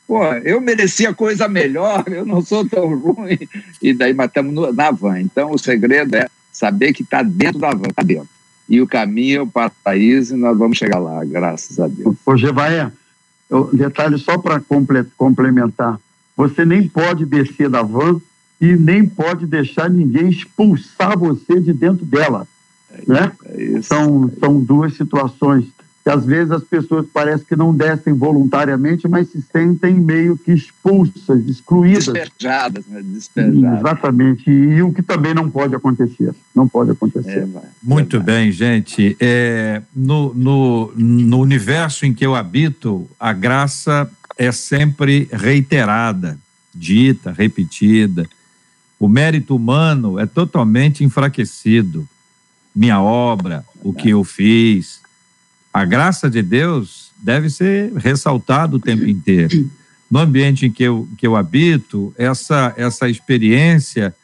Pô, eu merecia coisa melhor, [laughs] eu não sou tão ruim. E daí matamos na van. Então, o segredo é saber que está dentro da van, está dentro. E o caminho é o paraíso e nós vamos chegar lá, graças a Deus. Ô, Gevaé, detalhe só para complementar: você nem pode descer da van e nem pode deixar ninguém expulsar você de dentro dela. É né? É são, são duas situações que às vezes as pessoas parecem que não descem voluntariamente, mas se sentem meio que expulsas, excluídas. Despejadas, né? Despejadas. Exatamente. E, e o que também não pode acontecer. Não pode acontecer. É, Muito bem, gente. É, no, no, no universo em que eu habito, a graça é sempre reiterada, dita, repetida. O mérito humano é totalmente enfraquecido minha obra, o que eu fiz. A graça de Deus deve ser ressaltada o tempo inteiro. No ambiente em que eu, que eu habito, essa, essa experiência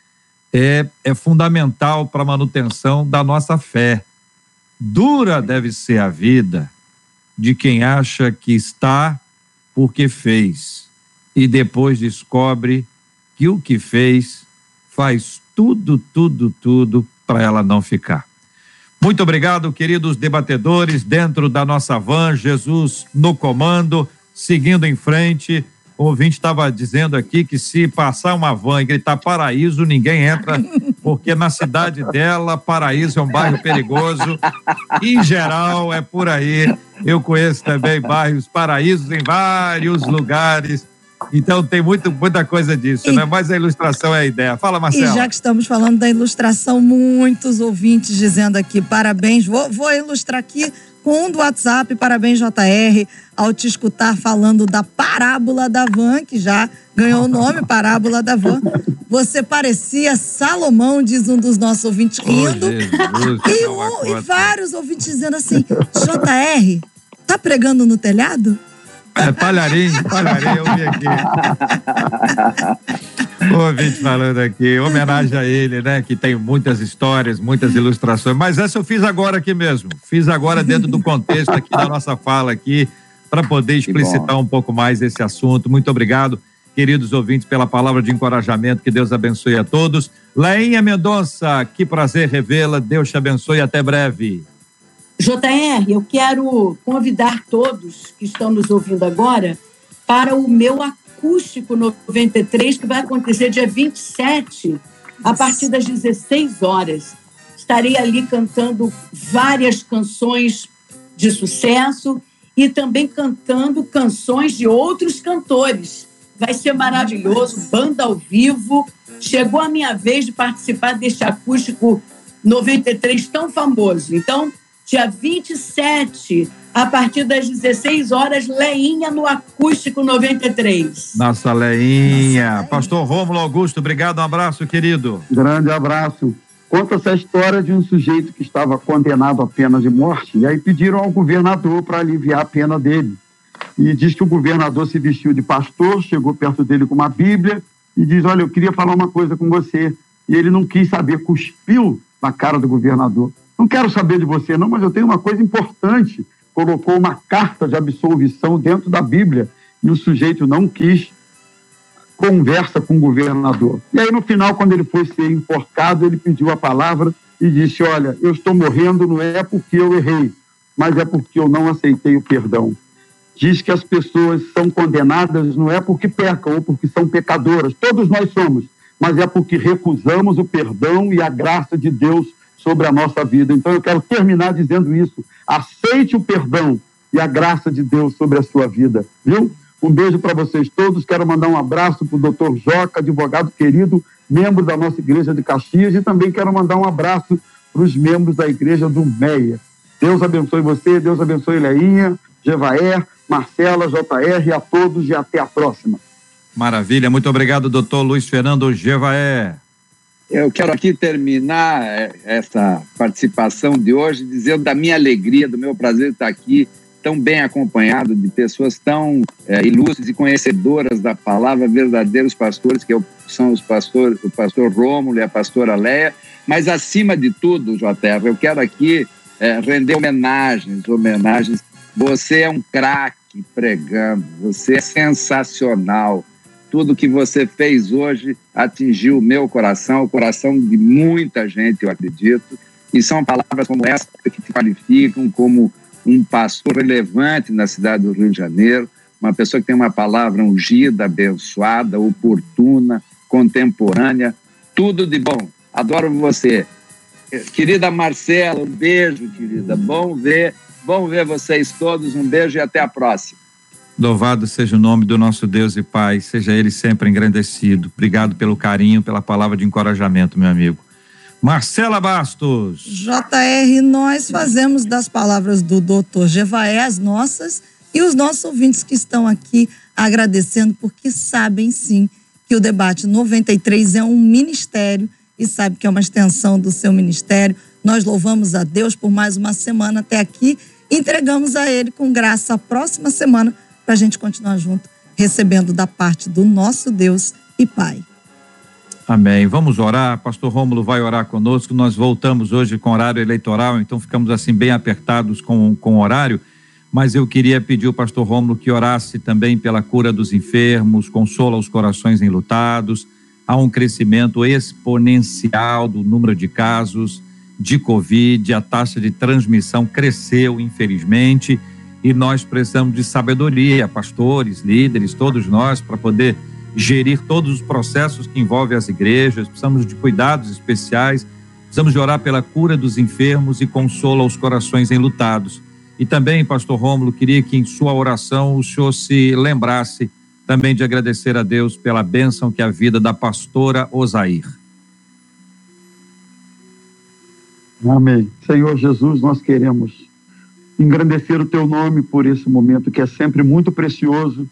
é, é fundamental para a manutenção da nossa fé. Dura deve ser a vida de quem acha que está porque fez e depois descobre que o que fez faz tudo, tudo, tudo para ela não ficar. Muito obrigado, queridos debatedores, dentro da nossa van, Jesus no comando, seguindo em frente. O ouvinte estava dizendo aqui que se passar uma van e gritar paraíso, ninguém entra, [laughs] porque na cidade dela, paraíso é um bairro perigoso. Em geral, é por aí. Eu conheço também bairros paraísos em vários lugares então tem muito, muita coisa disso, e, né? Mas a ilustração é a ideia. Fala, Marcelo. E já que estamos falando da ilustração, muitos ouvintes dizendo aqui parabéns. Vou, vou ilustrar aqui com um do WhatsApp, parabéns JR, ao te escutar falando da parábola da van, que já ganhou o nome, parábola da van. Você parecia Salomão, diz um dos nossos ouvintes rindo. Oh, Jesus, e, um, e vários ouvintes dizendo assim, JR, tá pregando no telhado? É, palharim, palharim, eu vi aqui. O ouvinte falando aqui, homenagem a ele, né? Que tem muitas histórias, muitas ilustrações. Mas essa eu fiz agora aqui mesmo. Fiz agora dentro do contexto aqui da nossa fala aqui, para poder explicitar um pouco mais esse assunto. Muito obrigado, queridos ouvintes, pela palavra de encorajamento. Que Deus abençoe a todos. Leinha Mendonça, que prazer revê-la. Deus te abençoe. Até breve. JR, eu quero convidar todos que estão nos ouvindo agora para o meu acústico 93, que vai acontecer dia 27, a partir das 16 horas. Estarei ali cantando várias canções de sucesso e também cantando canções de outros cantores. Vai ser maravilhoso, banda ao vivo. Chegou a minha vez de participar deste acústico 93 tão famoso. Então, dia 27, a partir das 16 horas, Leinha no Acústico 93. Nossa Leinha. Nossa, Pastor Rômulo Augusto, obrigado, um abraço, querido. Grande abraço. Conta essa história de um sujeito que estava condenado à pena de morte, e aí pediram ao governador para aliviar a pena dele. E diz que o governador se vestiu de pastor, chegou perto dele com uma Bíblia e diz: Olha, eu queria falar uma coisa com você. E ele não quis saber, cuspiu na cara do governador. Não quero saber de você, não, mas eu tenho uma coisa importante. Colocou uma carta de absolvição dentro da Bíblia e o sujeito não quis conversa com o governador. E aí, no final, quando ele foi ser enforcado, ele pediu a palavra e disse: Olha, eu estou morrendo não é porque eu errei, mas é porque eu não aceitei o perdão. Diz que as pessoas são condenadas não é porque pecam ou porque são pecadoras, todos nós somos, mas é porque recusamos o perdão e a graça de Deus sobre a nossa vida. Então eu quero terminar dizendo isso. Aceite o perdão e a graça de Deus sobre a sua vida, viu? Um beijo para vocês todos. Quero mandar um abraço para o doutor Joca, advogado querido, membro da nossa igreja de Caxias, e também quero mandar um abraço para os membros da igreja do Meia. Deus abençoe você, Deus abençoe Leinha, Jevaer, Marcela, JR, e a todos e até a próxima. Maravilha, muito obrigado, doutor Luiz Fernando Jevaer. Eu quero aqui terminar eh, essa participação de hoje dizendo da minha alegria, do meu prazer estar aqui tão bem acompanhado de pessoas tão é, ilustres e conhecedoras da palavra, verdadeiros pastores, que são os pastores, o pastor Rômulo e a pastora Leia, mas acima de tudo, JR, eu quero aqui é, render homenagens, homenagens. Você é um craque pregando, você é sensacional. Tudo que você fez hoje atingiu o meu coração, o coração de muita gente, eu acredito. E são palavras como essa que te qualificam como um pastor relevante na cidade do Rio de Janeiro, uma pessoa que tem uma palavra ungida, abençoada, oportuna, contemporânea, tudo de bom. Adoro você. Querida Marcela, um beijo, querida. Bom ver, bom ver vocês todos. Um beijo e até a próxima. Louvado seja o nome do nosso Deus e Pai, seja ele sempre engrandecido. Obrigado pelo carinho, pela palavra de encorajamento, meu amigo. Marcela Bastos. JR, nós fazemos das palavras do doutor Jevaé as nossas e os nossos ouvintes que estão aqui agradecendo, porque sabem sim que o debate 93 é um ministério e sabe que é uma extensão do seu ministério. Nós louvamos a Deus por mais uma semana até aqui. Entregamos a Ele com graça a próxima semana para a gente continuar junto, recebendo da parte do nosso Deus e Pai. Amém. Vamos orar. Pastor Rômulo vai orar conosco. Nós voltamos hoje com horário eleitoral, então ficamos assim bem apertados com, com o horário. Mas eu queria pedir ao pastor Rômulo que orasse também pela cura dos enfermos, consola os corações enlutados. Há um crescimento exponencial do número de casos de Covid, a taxa de transmissão cresceu, infelizmente, e nós precisamos de sabedoria, pastores, líderes, todos nós, para poder gerir todos os processos que envolvem as igrejas, precisamos de cuidados especiais, precisamos de orar pela cura dos enfermos e consolo aos corações enlutados. E também, pastor Rômulo, queria que em sua oração o senhor se lembrasse também de agradecer a Deus pela bênção que é a vida da pastora Osair. Amém. Senhor Jesus, nós queremos engrandecer o teu nome por esse momento que é sempre muito precioso,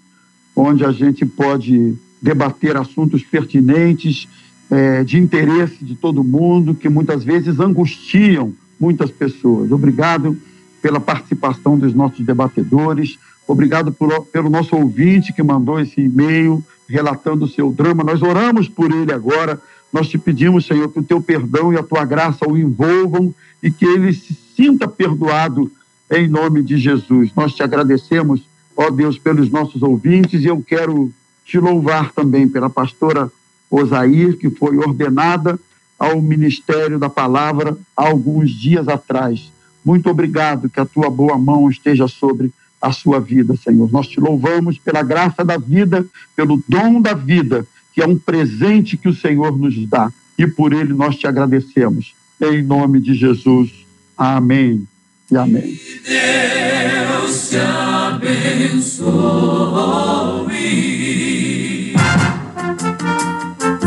onde a gente pode debater assuntos pertinentes, é, de interesse de todo mundo, que muitas vezes angustiam muitas pessoas. Obrigado pela participação dos nossos debatedores, obrigado por, pelo nosso ouvinte que mandou esse e-mail relatando o seu drama. Nós oramos por ele agora. Nós te pedimos, Senhor, que o teu perdão e a tua graça o envolvam e que ele se sinta perdoado em nome de Jesus. Nós te agradecemos ó Deus, pelos nossos ouvintes, e eu quero te louvar também pela pastora Osair, que foi ordenada ao Ministério da Palavra há alguns dias atrás. Muito obrigado, que a tua boa mão esteja sobre a sua vida, Senhor. Nós te louvamos pela graça da vida, pelo dom da vida, que é um presente que o Senhor nos dá, e por ele nós te agradecemos. Em nome de Jesus. Amém e amém. Deus te abençoe.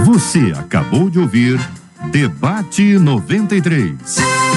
Você acabou de ouvir Debate 93.